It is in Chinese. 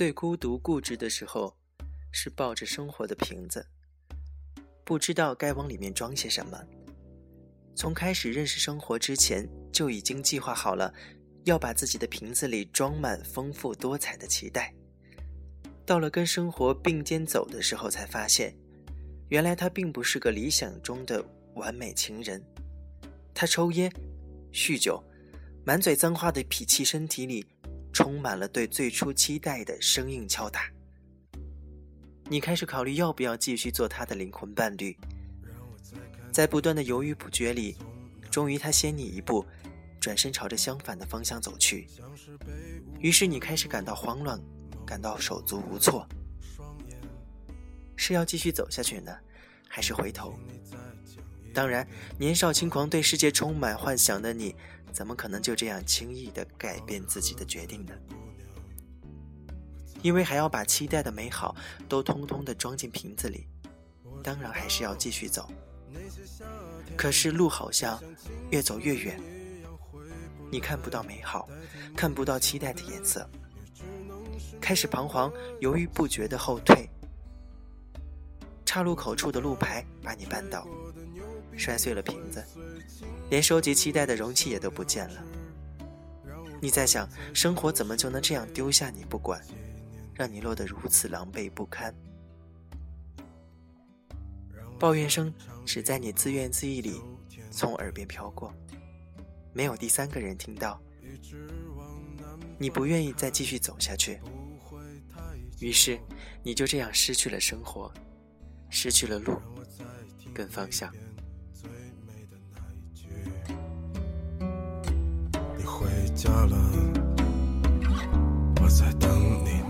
最孤独固执的时候，是抱着生活的瓶子，不知道该往里面装些什么。从开始认识生活之前，就已经计划好了，要把自己的瓶子里装满丰富多彩的期待。到了跟生活并肩走的时候，才发现，原来他并不是个理想中的完美情人。他抽烟、酗酒，满嘴脏话的痞气身体里，充满了对最初期待的生硬敲打。你开始考虑要不要继续做他的灵魂伴侣，在不断的犹豫不决里，终于他先你一步，转身朝着相反的方向走去。于是你开始感到慌乱。感到手足无措，是要继续走下去呢，还是回头？当然，年少轻狂、对世界充满幻想的你，怎么可能就这样轻易的改变自己的决定呢？因为还要把期待的美好都通通的装进瓶子里，当然还是要继续走。可是路好像越走越远，你看不到美好，看不到期待的颜色。开始彷徨、犹豫不决的后退，岔路口处的路牌把你绊倒，摔碎了瓶子，连收集期待的容器也都不见了。你在想，生活怎么就能这样丢下你不管，让你落得如此狼狈不堪？抱怨声只在你自怨自艾里从耳边飘过，没有第三个人听到。你不愿意再继续走下去。于是，你就这样失去了生活，失去了路，跟方向。家了，我在等你。